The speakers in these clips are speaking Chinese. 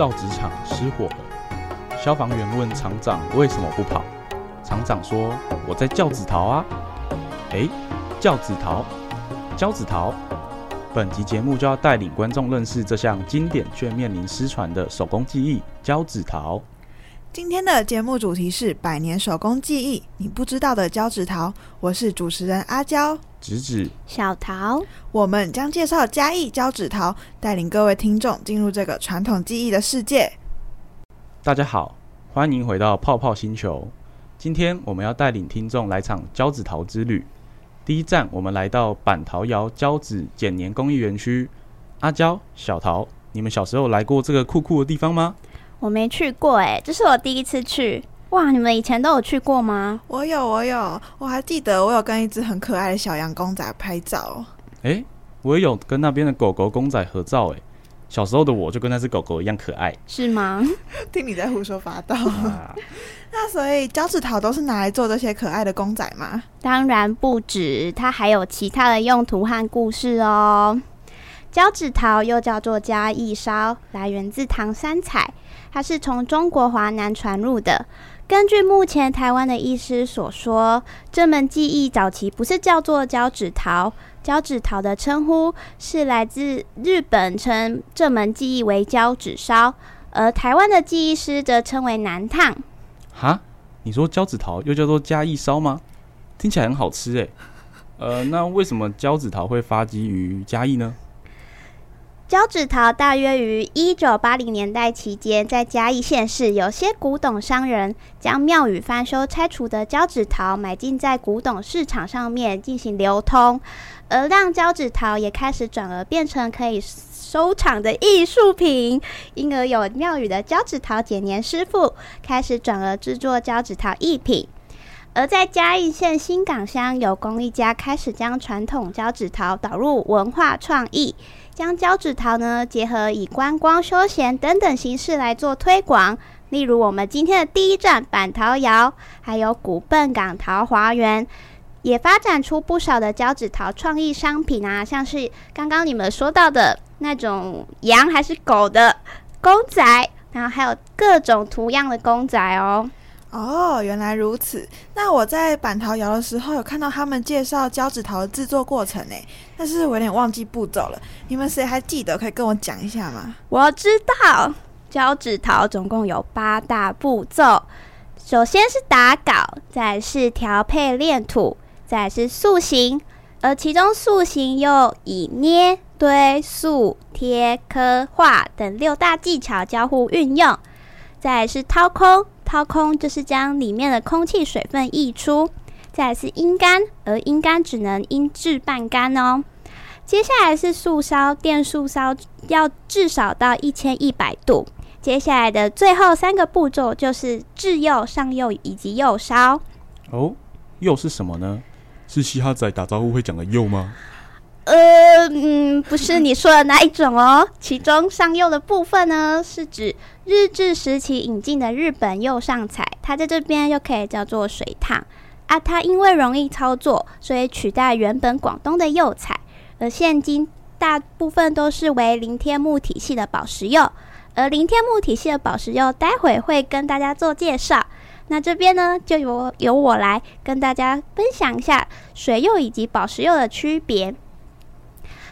造纸厂失火了。消防员问厂长为什么不跑？厂长说：“我在教子陶啊。”诶，教子陶，教子陶。本集节目就要带领观众认识这项经典却面临失传的手工技艺——教子陶。今天的节目主题是百年手工技艺，你不知道的教子陶。我是主持人阿娇、直指、小桃。我们将介绍嘉义胶子桃，带领各位听众进入这个传统技艺的世界。大家好，欢迎回到泡泡星球。今天我们要带领听众来场胶子桃之旅。第一站，我们来到板桃窑胶纸剪年工艺园区。阿娇、小桃，你们小时候来过这个酷酷的地方吗？我没去过，哎，这是我第一次去。哇，你们以前都有去过吗？我有，我有，我还记得我有跟一只很可爱的小羊公仔拍照。哎，我也有跟那边的狗狗公仔合照。哎，小时候的我就跟那只狗狗一样可爱，是吗？听你在胡说八道。啊 那所以教子陶都是拿来做这些可爱的公仔吗？当然不止，它还有其他的用途和故事哦。教子陶又叫做嘉义烧，来源自唐三彩，它是从中国华南传入的。根据目前台湾的医师所说，这门技艺早期不是叫做教子陶，教子陶的称呼是来自日本，称这门技艺为教子烧，而台湾的技艺师则称为南烫。哈，你说教子陶又叫做嘉义烧吗？听起来很好吃诶。呃，那为什么教子陶会发迹于嘉义呢？教子陶大约于一九八零年代期间，在嘉义县市，有些古董商人将庙宇翻修拆除的教子陶买进在古董市场上面进行流通，而让教子陶也开始转而变成可以收藏的艺术品，因而有庙宇的教子陶剪黏师傅开始转而制作教子陶艺品。而在嘉义县新港乡，有工艺家开始将传统教子陶导入文化创意，将教子陶呢结合以观光、休闲等等形式来做推广。例如，我们今天的第一站板桃窑，还有古笨港桃花园。也发展出不少的教子陶创意商品啊，像是刚刚你们说到的那种羊还是狗的公仔，然后还有各种图样的公仔哦。哦，原来如此。那我在板桃窑的时候有看到他们介绍教子陶的制作过程呢，但是我有点忘记步骤了。你们谁还记得？可以跟我讲一下吗？我知道，教子陶总共有八大步骤，首先是打稿，再是调配炼土。再是塑形，而其中塑形又以捏、堆、塑、贴、刻、画等六大技巧交互运用。再是掏空，掏空就是将里面的空气、水分溢出。再是阴干，而阴干只能阴至半干哦。接下来是素烧，电素烧要至少到一千一百度。接下来的最后三个步骤就是制釉、上釉以及釉烧。哦，釉是什么呢？是嘻哈仔打招呼会讲的釉吗？呃，嗯，不是你说的那一种哦。其中上釉的部分呢，是指日治时期引进的日本釉上彩，它在这边又可以叫做水烫啊。它因为容易操作，所以取代原本广东的釉彩，而现今大部分都是为零天木体系的宝石釉。而零天木体系的宝石釉，待会会跟大家做介绍。那这边呢，就由由我来跟大家分享一下水釉以及宝石釉的区别。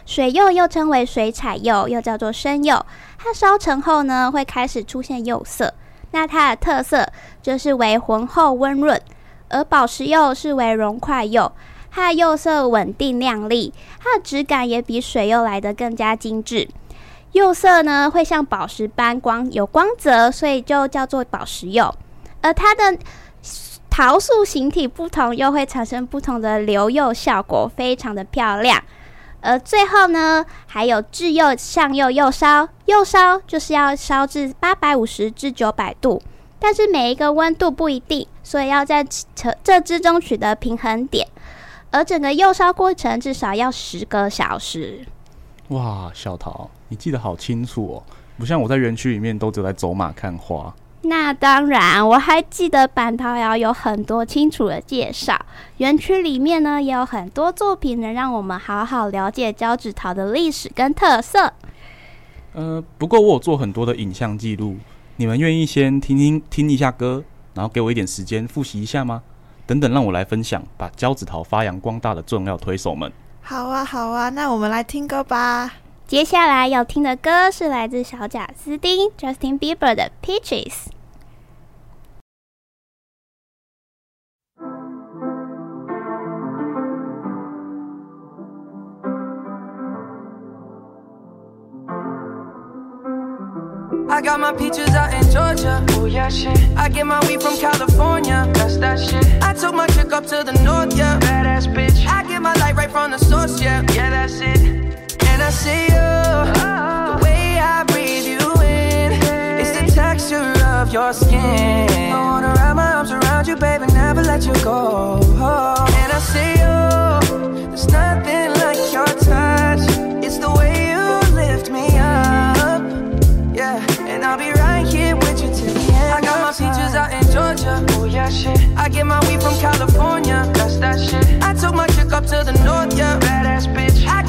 水釉又称为水彩釉，又叫做生釉，它烧成后呢，会开始出现釉色。那它的特色就是为浑厚温润，而宝石釉是为熔块釉，它的釉色稳定亮丽，它的质感也比水釉来得更加精致。釉色呢，会像宝石般光有光泽，所以就叫做宝石釉。而它的陶塑形体不同，又会产生不同的流釉效果，非常的漂亮。而最后呢，还有制釉、上釉、釉烧。釉烧就是要烧至八百五十至九百度，但是每一个温度不一定，所以要在这之中取得平衡点。而整个釉烧过程至少要十个小时。哇，小桃，你记得好清楚哦，不像我在园区里面都只在走马看花。那当然，我还记得板桃窑有很多清楚的介绍。园区里面呢，也有很多作品能让我们好好了解胶子陶的历史跟特色。呃，不过我有做很多的影像记录，你们愿意先听听听一下歌，然后给我一点时间复习一下吗？等等，让我来分享把胶子陶发扬光大的重要推手们。好啊，好啊，那我们来听歌吧。接下来要听的歌是来自小贾斯汀 （Justin Bieber） 的《Peaches》。I got my peaches out in Georgia. Oh yeah, shit. I get my weed from California. That's that shit. I took my chick up to the north, yeah. Badass bitch. I get my light right from the source, yeah. Yeah, that's it. I see you. The way I breathe you in. It's the texture of your skin. I wanna wrap my arms around you, baby, never let you go. And I see you. There's nothing like your touch. It's the way you lift me up. Yeah. And I'll be right here with you till the end. I got my peaches out in Georgia. Oh yeah, shit. I get my weed from California. That's that shit. I took my chick up to the north, yeah. Badass bitch. I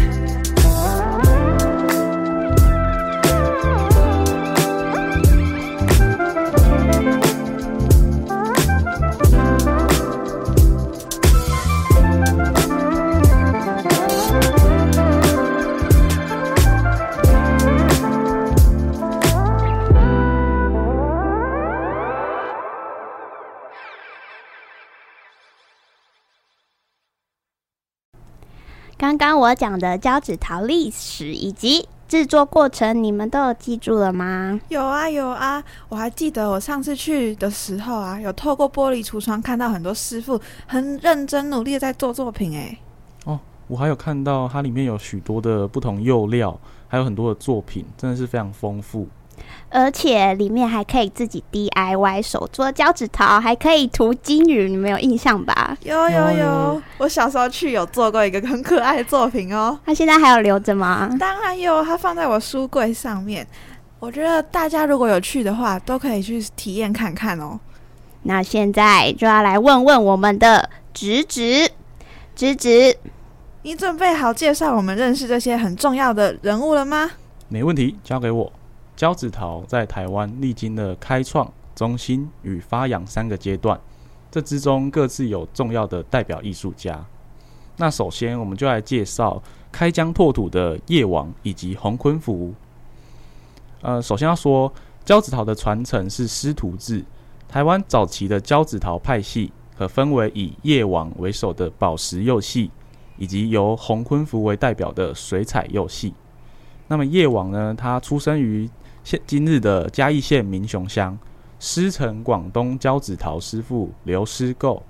刚刚我讲的胶纸陶历史以及制作过程，你们都有记住了吗？有啊有啊，我还记得我上次去的时候啊，有透过玻璃橱窗看到很多师傅很认真努力的在做作品哎。哦，我还有看到它里面有许多的不同釉料，还有很多的作品，真的是非常丰富。而且里面还可以自己 DIY 手做胶纸桃，还可以涂金鱼，你们有印象吧？有有有，我小时候去有做过一个很可爱的作品哦。它现在还有留着吗？当然有，它放在我书柜上面。我觉得大家如果有去的话，都可以去体验看看哦。那现在就要来问问我们的直直，直直，你准备好介绍我们认识这些很重要的人物了吗？没问题，交给我。交子陶在台湾历经了开创、中心与发扬三个阶段，这之中各自有重要的代表艺术家。那首先，我们就来介绍开疆拓土的叶王以及洪坤福。呃，首先要说，交子陶的传承是师徒制。台湾早期的交子陶派系可分为以叶王为首的宝石釉系，以及由洪坤福为代表的水彩釉系。那么叶王呢，他出生于现今日的嘉义县民雄乡，师承广东交趾陶师傅刘师构。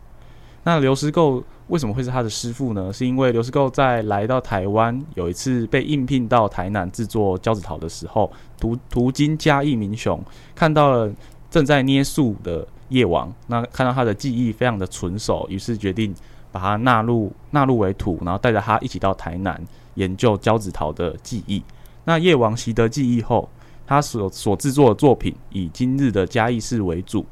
那刘师构为什么会是他的师傅呢？是因为刘师构在来到台湾，有一次被应聘到台南制作交趾陶的时候，途途经嘉义民雄，看到了正在捏塑的叶王，那看到他的技艺非常的纯熟，于是决定把他纳入纳入为徒，然后带着他一起到台南研究交趾陶的技艺。那叶王习得技艺后，他所所制作的作品以今日的嘉义市为主。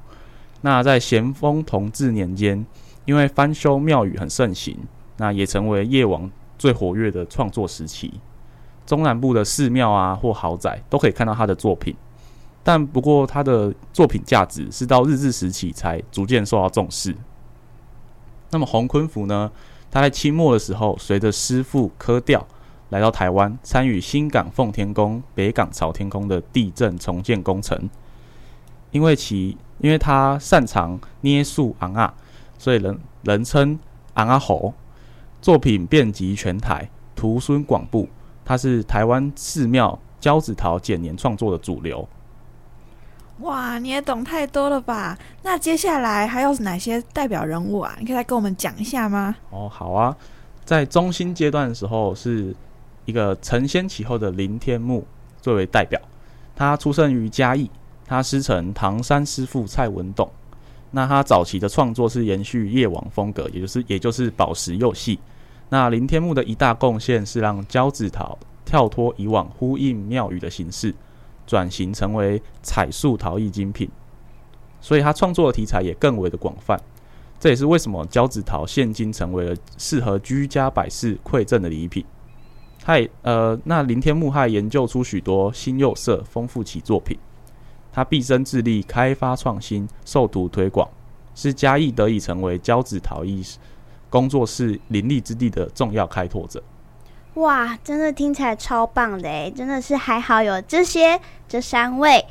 那在咸丰同治年间，因为翻修庙宇很盛行，那也成为叶王最活跃的创作时期。中南部的寺庙啊或豪宅都可以看到他的作品，但不过他的作品价值是到日治时期才逐渐受到重视。那么洪坤福呢？他在清末的时候，随着师傅柯调来到台湾，参与新港奉天宫、北港朝天宫的地震重建工程。因为其因为他擅长捏塑尪仔。所以人人称尪仔猴，作品遍及全台，徒孙广布。他是台湾寺庙交趾陶剪年创作的主流。哇，你也懂太多了吧？那接下来还有哪些代表人物啊？你可以来跟我们讲一下吗？哦，好啊，在中心阶段的时候，是一个承先启后的林天木作为代表。他出生于嘉义，他师承唐山师傅蔡文董。那他早期的创作是延续夜王风格，也就是也就是宝石釉系。那林天木的一大贡献是让交趾陶跳脱以往呼应庙宇的形式，转型成为彩塑陶艺精品。所以他创作的题材也更为的广泛。这也是为什么交趾陶现今成为了适合居家摆饰馈赠的礼品。他也呃，那林天木还研究出许多新釉色，丰富其作品。他毕生致力开发创新、授徒推广，是嘉义得以成为交趾陶艺工作室林立之地的重要开拓者。哇，真的听起来超棒的诶！真的是还好有这些这三位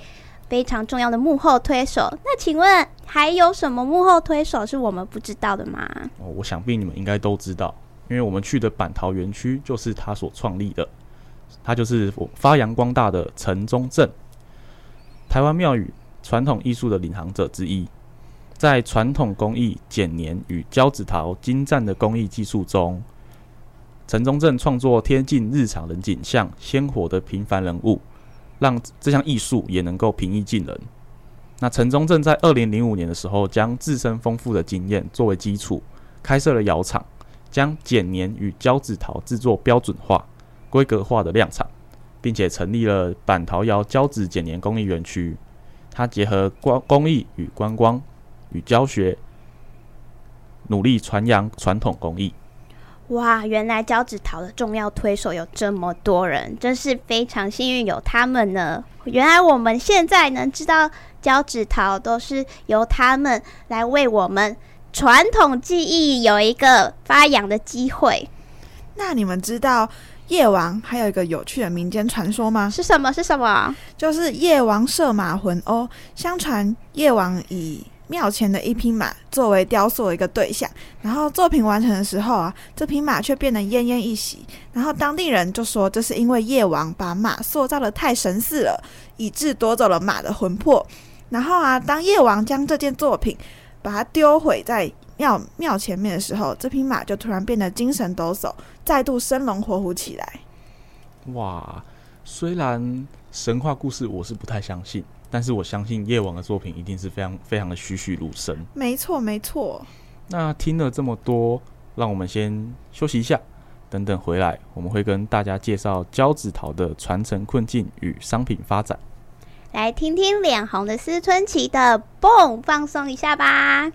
非常重要的幕后推手。那请问还有什么幕后推手是我们不知道的吗？哦，我想必你们应该都知道，因为我们去的板陶园区就是他所创立的，他就是发扬光大的陈宗正。台湾庙宇传统艺术的领航者之一，在传统工艺剪黏与交趾陶精湛的工艺技术中，陈宗正创作贴近日常人景象、鲜活的平凡人物，让这项艺术也能够平易近人。那陈宗正在二零零五年的时候，将自身丰富的经验作为基础，开设了窑厂，将剪黏与交趾陶制作标准化、规格化的量产。并且成立了板陶窑交趾剪黏工艺园区，它结合光工艺与观光与教学，努力传扬传统工艺。哇，原来交趾陶的重要推手有这么多人，真是非常幸运有他们呢。原来我们现在能知道交趾陶，都是由他们来为我们传统技艺有一个发扬的机会。那你们知道夜王还有一个有趣的民间传说吗？是什么？是什么？就是夜王射马魂哦。相传夜王以庙前的一匹马作为雕塑的一个对象，然后作品完成的时候啊，这匹马却变得奄奄一息。然后当地人就说，这是因为夜王把马塑造的太神似了，以致夺走了马的魂魄。然后啊，当夜王将这件作品把它丢毁在庙庙前面的时候，这匹马就突然变得精神抖擞，再度生龙活虎起来。哇，虽然神话故事我是不太相信，但是我相信夜王的作品一定是非常非常的栩栩如生。没错，没错。那听了这么多，让我们先休息一下，等等回来，我们会跟大家介绍交趾陶的传承困境与商品发展。来听听脸红的思春期的蹦，放松一下吧。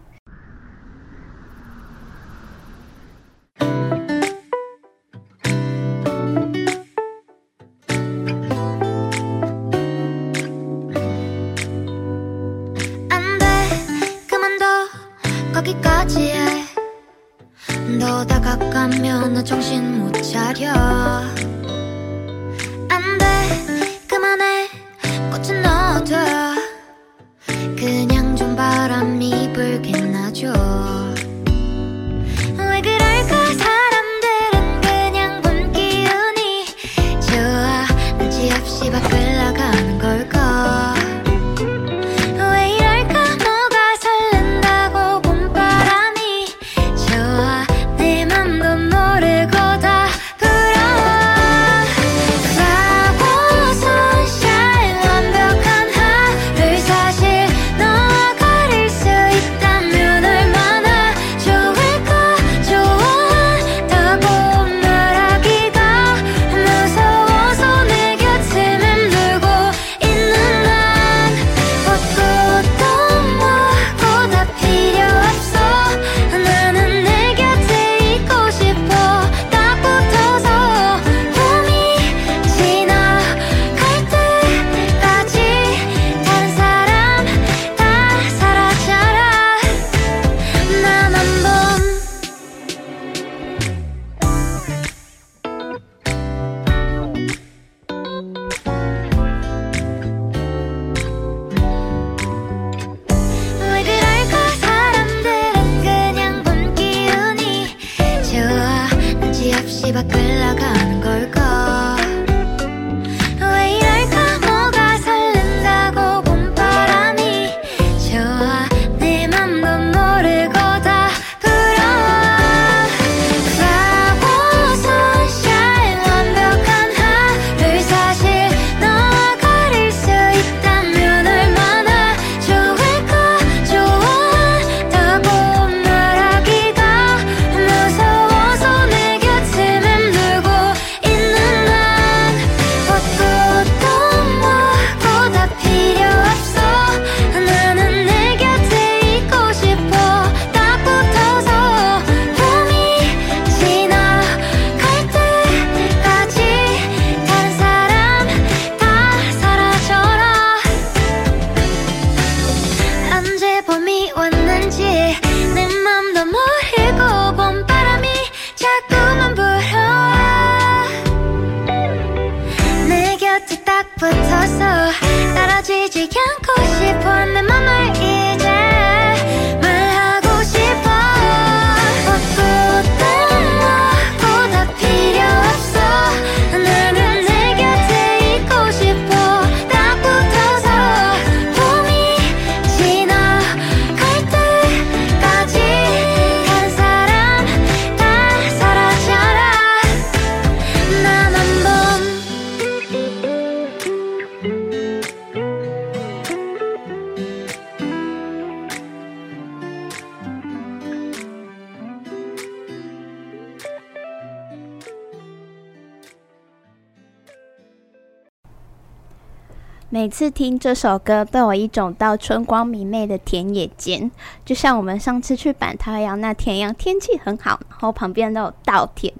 每次听这首歌，都有一种到春光明媚的田野间，就像我们上次去板桃窑那天一样，天气很好，然后旁边都有稻田。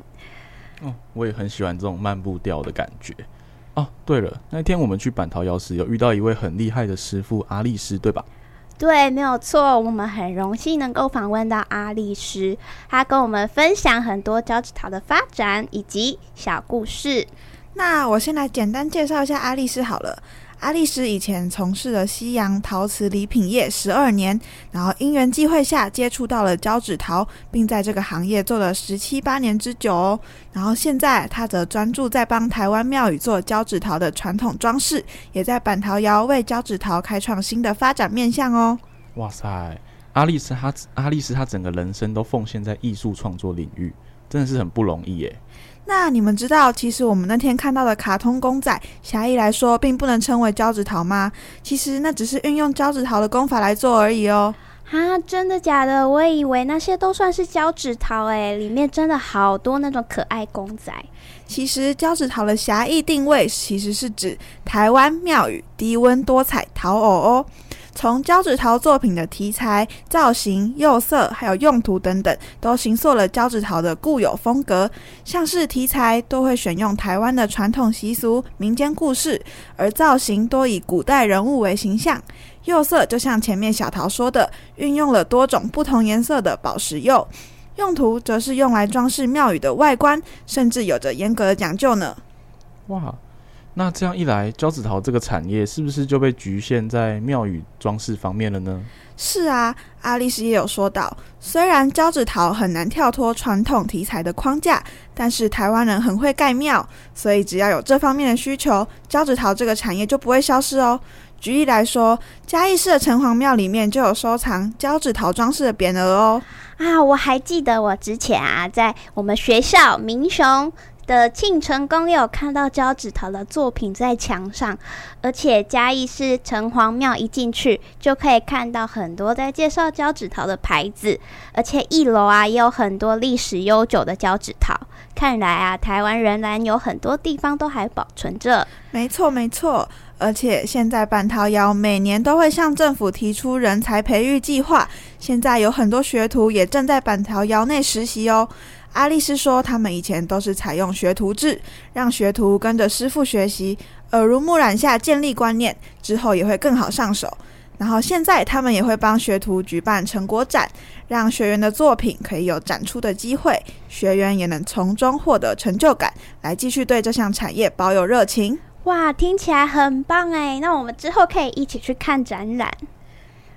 哦，我也很喜欢这种漫步调的感觉。哦，对了，那天我们去板桃窑时，有遇到一位很厉害的师傅阿力师，对吧？对，没有错。我们很荣幸能够访问到阿力师，他跟我们分享很多交趾桃的发展以及小故事。那我先来简单介绍一下阿力师好了。阿力师以前从事了西洋陶瓷礼品业十二年，然后因缘际会下接触到了胶纸陶，并在这个行业做了十七八年之久哦。然后现在他则专注在帮台湾庙宇做胶纸陶的传统装饰，也在板桃窑为胶纸陶开创新的发展面向哦。哇塞，阿力师他阿力师他整个人生都奉献在艺术创作领域，真的是很不容易耶。那你们知道，其实我们那天看到的卡通公仔，狭义来说，并不能称为胶纸桃吗？其实那只是运用胶纸桃的功法来做而已哦。啊，真的假的？我也以为那些都算是胶纸桃诶，里面真的好多那种可爱公仔。其实胶纸桃的狭义定位，其实是指台湾庙宇低温多彩陶偶哦。从交趾陶作品的题材、造型、釉色，还有用途等等，都形塑了交趾陶的固有风格。像是题材都会选用台湾的传统习俗、民间故事，而造型多以古代人物为形象。釉色就像前面小桃说的，运用了多种不同颜色的宝石釉。用途则是用来装饰庙宇的外观，甚至有着严格的讲究呢。哇！那这样一来，胶子陶这个产业是不是就被局限在庙宇装饰方面了呢？是啊，阿丽斯也有说到，虽然胶子陶很难跳脱传统题材的框架，但是台湾人很会盖庙，所以只要有这方面的需求，胶子陶这个产业就不会消失哦。举例来说，嘉义市的城隍庙里面就有收藏胶纸陶装饰的匾额哦。啊，我还记得我之前啊，在我们学校民雄。的庆成宫也有看到交趾陶的作品在墙上，而且嘉义市城隍庙一进去就可以看到很多在介绍交趾陶的牌子，而且一楼啊也有很多历史悠久的交趾陶。看来啊，台湾仍然有很多地方都还保存着。没错没错，而且现在板桃窑每年都会向政府提出人才培育计划，现在有很多学徒也正在板桃窑内实习哦。阿丽斯说，他们以前都是采用学徒制，让学徒跟着师傅学习，耳濡目染下建立观念，之后也会更好上手。然后现在他们也会帮学徒举办成果展，让学员的作品可以有展出的机会，学员也能从中获得成就感，来继续对这项产业保有热情。哇，听起来很棒哎！那我们之后可以一起去看展览。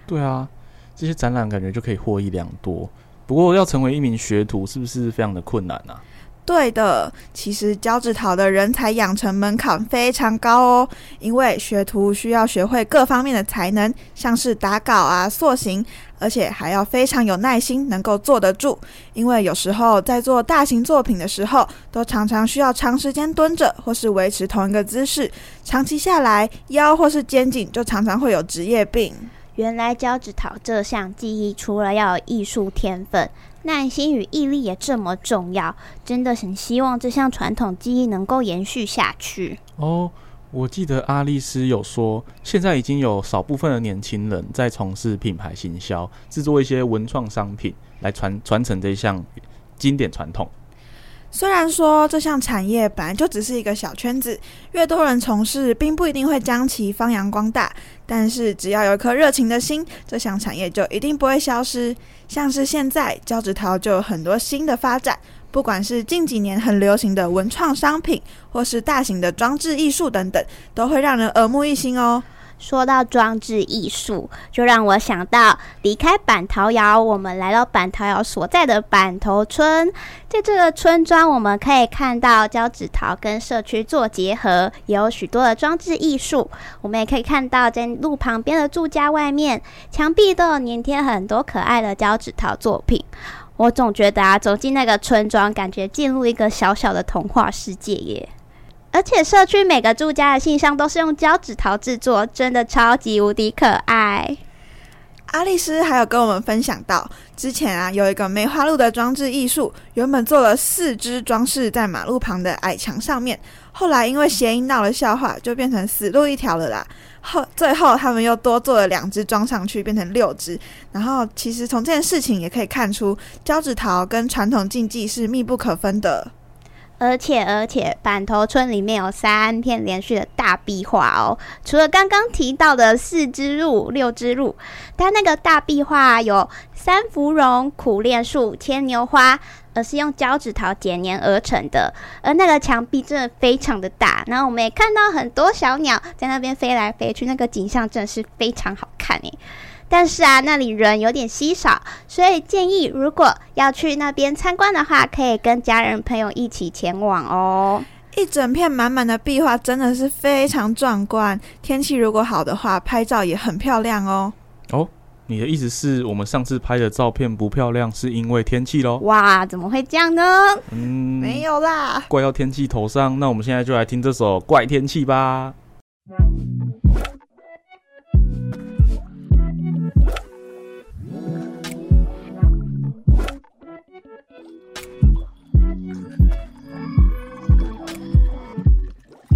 对啊，这些展览感觉就可以获益良多。不过要成为一名学徒，是不是非常的困难啊？对的，其实交趾陶的人才养成门槛非常高哦，因为学徒需要学会各方面的才能，像是打稿啊、塑形，而且还要非常有耐心，能够坐得住。因为有时候在做大型作品的时候，都常常需要长时间蹲着，或是维持同一个姿势，长期下来腰或是肩颈就常常会有职业病。原来交趾陶这项技艺，除了要有艺术天分，耐心与毅力也这么重要。真的很希望这项传统技艺能够延续下去。哦，我记得阿丽斯有说，现在已经有少部分的年轻人在从事品牌行销，制作一些文创商品，来传传承这项经典传统。虽然说这项产业本来就只是一个小圈子，越多人从事，并不一定会将其发扬光大。但是只要有一颗热情的心，这项产业就一定不会消失。像是现在胶纸陶就有很多新的发展，不管是近几年很流行的文创商品，或是大型的装置艺术等等，都会让人耳目一新哦。说到装置艺术，就让我想到离开板桃窑，我们来到板桃窑所在的板头村。在这个村庄，我们可以看到交趾陶跟社区做结合，也有许多的装置艺术。我们也可以看到，在路旁边的住家外面，墙壁都有粘贴很多可爱的交趾陶作品。我总觉得啊，走进那个村庄，感觉进入一个小小的童话世界耶。而且社区每个住家的信箱都是用胶纸桃制作，真的超级无敌可爱。阿丽丝还有跟我们分享到，之前啊有一个梅花鹿的装置艺术，原本做了四只装饰在马路旁的矮墙上面，后来因为谐音闹了笑话，就变成死路一条了啦。后最后他们又多做了两只装上去，变成六只。然后其实从这件事情也可以看出，胶纸桃跟传统竞技是密不可分的。而且而且，板头村里面有三片连续的大壁画哦。除了刚刚提到的四只鹿、六只鹿，它那个大壁画有三芙蓉、苦楝树、牵牛花，而是用交趾陶剪黏而成的。而那个墙壁真的非常的大，然后我们也看到很多小鸟在那边飞来飞去，那个景象真的是非常好看诶。但是啊，那里人有点稀少，所以建议如果要去那边参观的话，可以跟家人朋友一起前往哦。一整片满满的壁画真的是非常壮观，天气如果好的话，拍照也很漂亮哦。哦，你的意思是我们上次拍的照片不漂亮，是因为天气喽？哇，怎么会这样呢？嗯，没有啦，怪到天气头上。那我们现在就来听这首《怪天气》吧。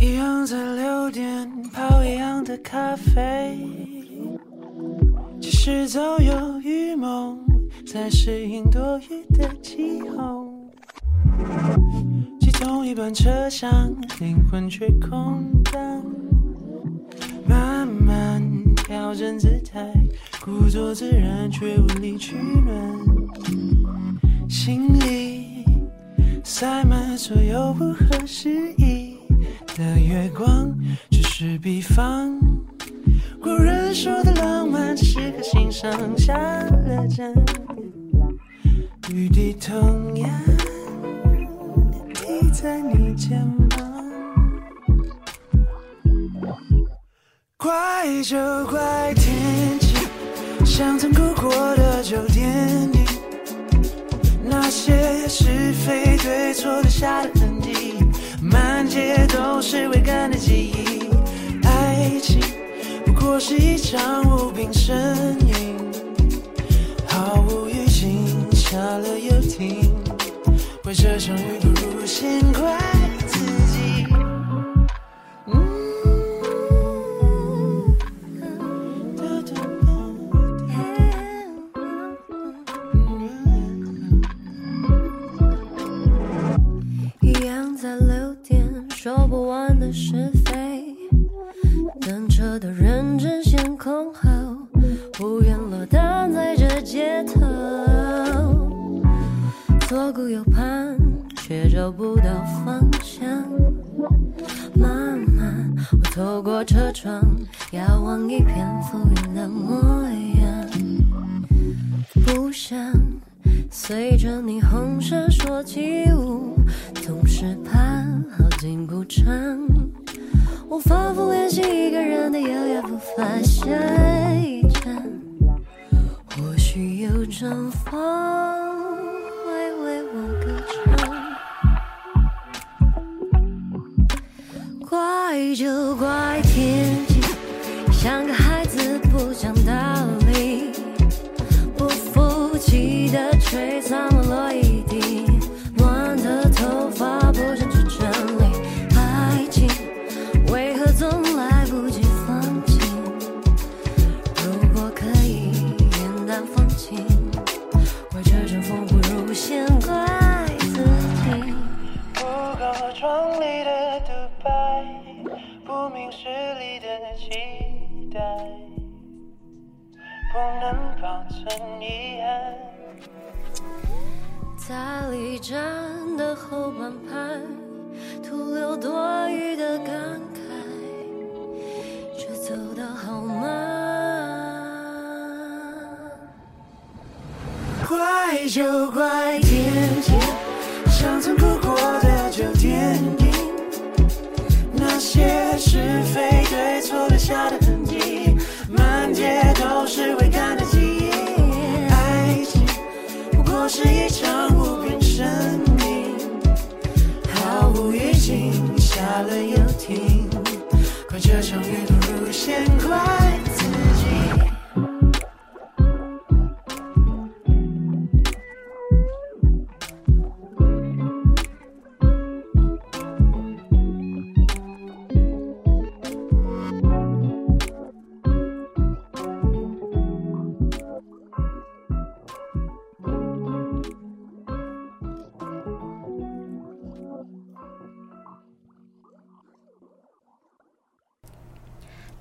一样在六点泡一样的咖啡，即使早有预谋，在适应多雨的气候。挤同一班车厢，灵魂却空荡，慢慢调整姿态，故作自然却无力取暖，心里塞满所有不合时宜。的月光只是比方，古人说的浪漫只是颗心上下了针，雨滴同样滴在你肩膀，怪就怪天气，像曾哭过的酒店里，那些是非对错留下的痕迹。满街都是未干的记忆，爱情不过是一场无病呻吟，毫无预警，下了又停，怪这场雨不如先快。说不完的是非，等车的人争先恐后，无缘落单在这街头。左顾右盼，却找不到方向。慢慢，我透过车窗，遥望一片浮云的模样。不想随着霓虹闪烁起舞，总是怕。经裤长我反复练习一个人的优雅不发声一场或许有阵风会为我歌唱怪就怪天气像个孩子不讲道理不服气的吹散了落叶怪。不能保证遗憾。在离站的后半排，徒留多余的感慨，却走得好慢。怪就怪天天，像曾哭过的旧电影，那些是非对错留下的痕迹，满街都是未干的记忆。爱情不过是一场无病呻吟，毫无预警，下了又停，怪这场雨突如其来，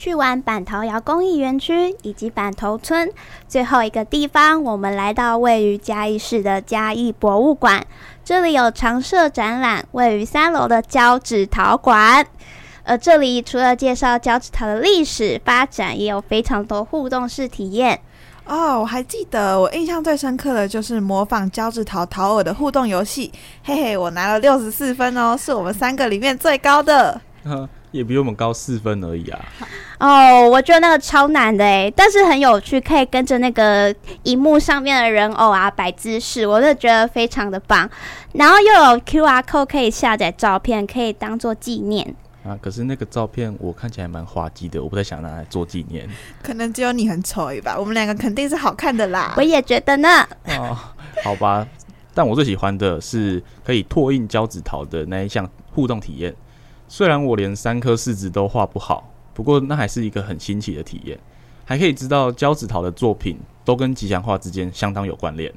去完板头窑工艺园区以及板头村，最后一个地方，我们来到位于嘉义市的嘉义博物馆。这里有常设展览，位于三楼的胶纸陶馆。而这里除了介绍胶纸陶的历史发展，也有非常多互动式体验。哦，我还记得，我印象最深刻的就是模仿胶纸陶陶耳的互动游戏。嘿嘿，我拿了六十四分哦，是我们三个里面最高的。也比我们高四分而已啊！哦，我觉得那个超难的哎，但是很有趣，可以跟着那个荧幕上面的人偶啊摆姿势，我就觉得非常的棒。然后又有 QR code 可以下载照片，可以当做纪念啊。可是那个照片我看起来蛮滑稽的，我不太想拿来做纪念。可能只有你很丑吧？我们两个肯定是好看的啦。我也觉得呢。哦，好吧，但我最喜欢的是可以拓印胶纸桃的那一项互动体验。虽然我连三颗柿子都画不好，不过那还是一个很新奇的体验，还可以知道胶子桃的作品都跟吉祥话之间相当有关联。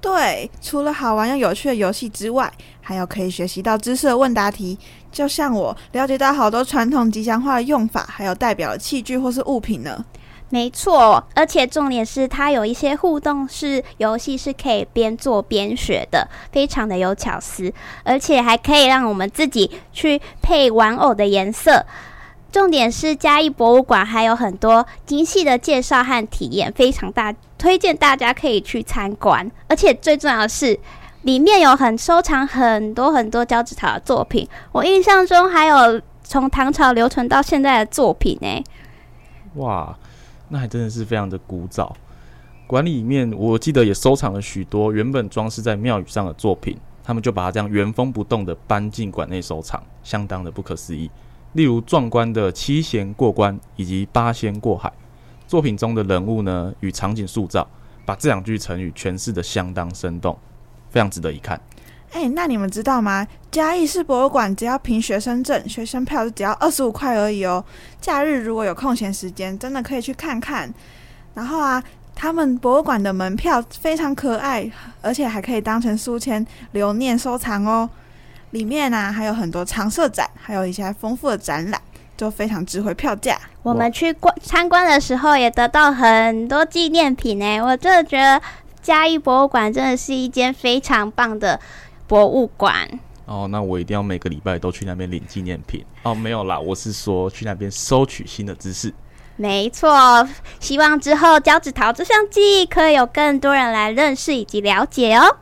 对，除了好玩又有趣的游戏之外，还有可以学习到知识的问答题。就像我了解到好多传统吉祥话的用法，还有代表的器具或是物品呢。没错，而且重点是它有一些互动式游戏是可以边做边学的，非常的有巧思，而且还可以让我们自己去配玩偶的颜色。重点是嘉义博物馆还有很多精细的介绍和体验，非常大，推荐大家可以去参观。而且最重要的是，里面有很收藏很多很多交趾陶的作品，我印象中还有从唐朝流传到现在的作品呢。哇！那还真的是非常的古早。馆里面我记得也收藏了许多原本装饰在庙宇上的作品，他们就把它这样原封不动的搬进馆内收藏，相当的不可思议。例如壮观的七贤过关以及八仙过海，作品中的人物呢与场景塑造，把这两句成语诠释得相当生动，非常值得一看。哎、那你们知道吗？嘉义市博物馆只要凭学生证，学生票就只要二十五块而已哦。假日如果有空闲时间，真的可以去看看。然后啊，他们博物馆的门票非常可爱，而且还可以当成书签留念收藏哦。里面呢、还有很多常设展，还有一些丰富的展览，就非常值回票价。我们去观参观的时候也得到很多纪念品呢。我真的觉得嘉义博物馆真的是一间非常棒的。博物馆哦，那我一定要每个礼拜都去那边领纪念品哦。没有啦，我是说去那边收取新的知识。没错，希望之后脚趾桃这项技艺可以有更多人来认识以及了解哦。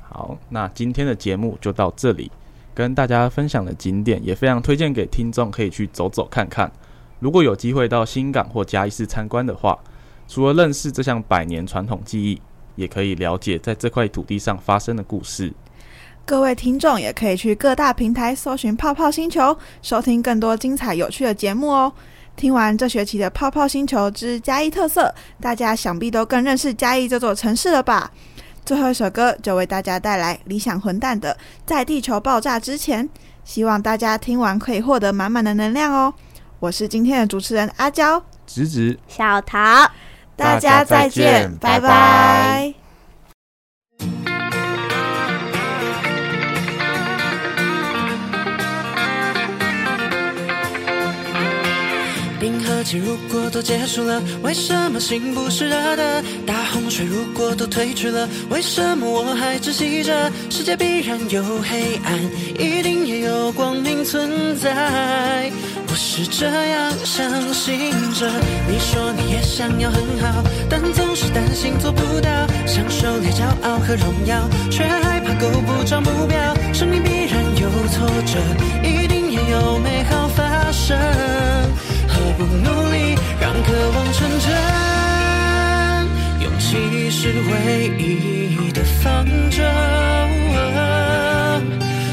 好，那今天的节目就到这里，跟大家分享的景点也非常推荐给听众可以去走走看看。如果有机会到新港或嘉义市参观的话，除了认识这项百年传统技艺，也可以了解在这块土地上发生的故事。各位听众也可以去各大平台搜寻“泡泡星球”，收听更多精彩有趣的节目哦。听完这学期的《泡泡星球之嘉义特色》，大家想必都更认识嘉义这座城市了吧？最后一首歌就为大家带来理想混蛋的《在地球爆炸之前》，希望大家听完可以获得满满的能量哦。我是今天的主持人阿娇，直直小桃，大家再见，拜拜。拜拜。如果都结束了，为什么心不是热的？大洪水如果都退去了，为什么我还窒息着？世界必然有黑暗，一定也有光明存在。我是这样相信着。你说你也想要很好，但总是担心做不到，想狩猎骄傲和荣耀，却害怕够不着目标。生命必然有挫折，一定也有美好唯一的方舟，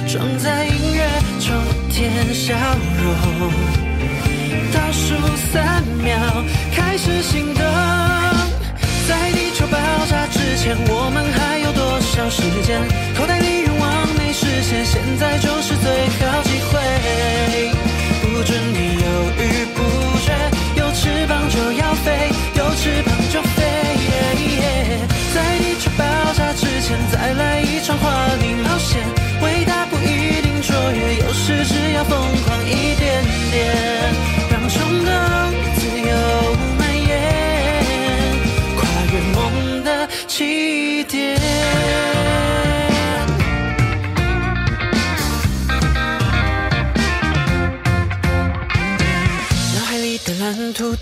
装载音乐，充填笑容。倒数三秒，开始行动。在地球爆炸之前，我们还有多少时间？口袋里愿望没实现，现在就是最好机会。不准你犹豫不决，有翅膀就要飞，有翅膀就飞。华丽冒险。伟大不一定卓越，有时只要疯狂一点点，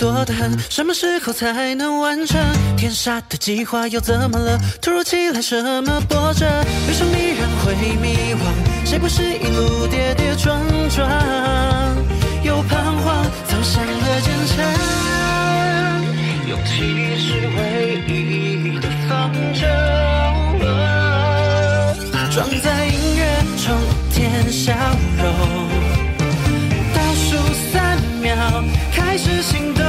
多得很，什么时候才能完成？天杀的计划又怎么了？突如其来什么波折？旅程必然会迷惘，谁不是一路跌跌撞撞？又彷徨，走向了坚强。勇气是唯一的方舟，装载音乐，充填笑容。倒数三秒开始行动，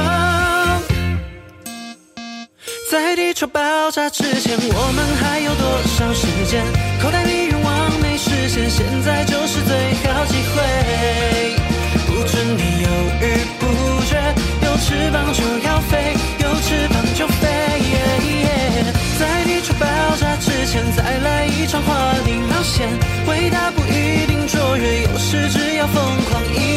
在地球爆炸之前，我们还有多少时间？口袋里愿望没实现，现在就是最好机会。不准你犹豫不决，有翅膀就要飞，有翅膀就飞。在地球爆炸之前，再来一场华丽冒险。伟大不一定卓越，有时只要疯狂一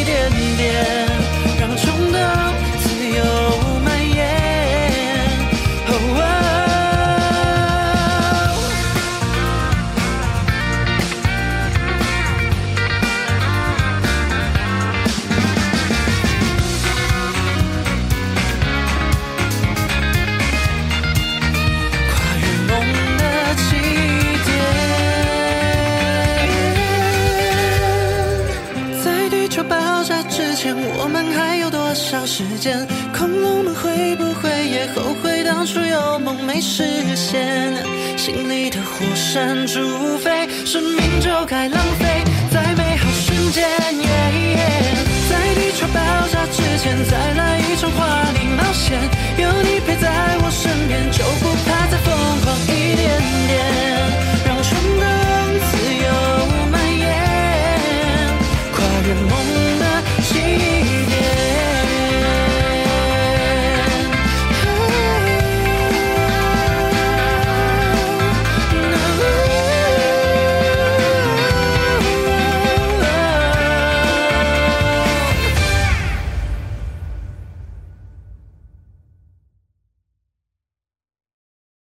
除非，生命就该浪费在美好瞬间。Yeah, yeah. 在地球爆炸之前，再来一场华丽冒险，有你陪在我身边就不。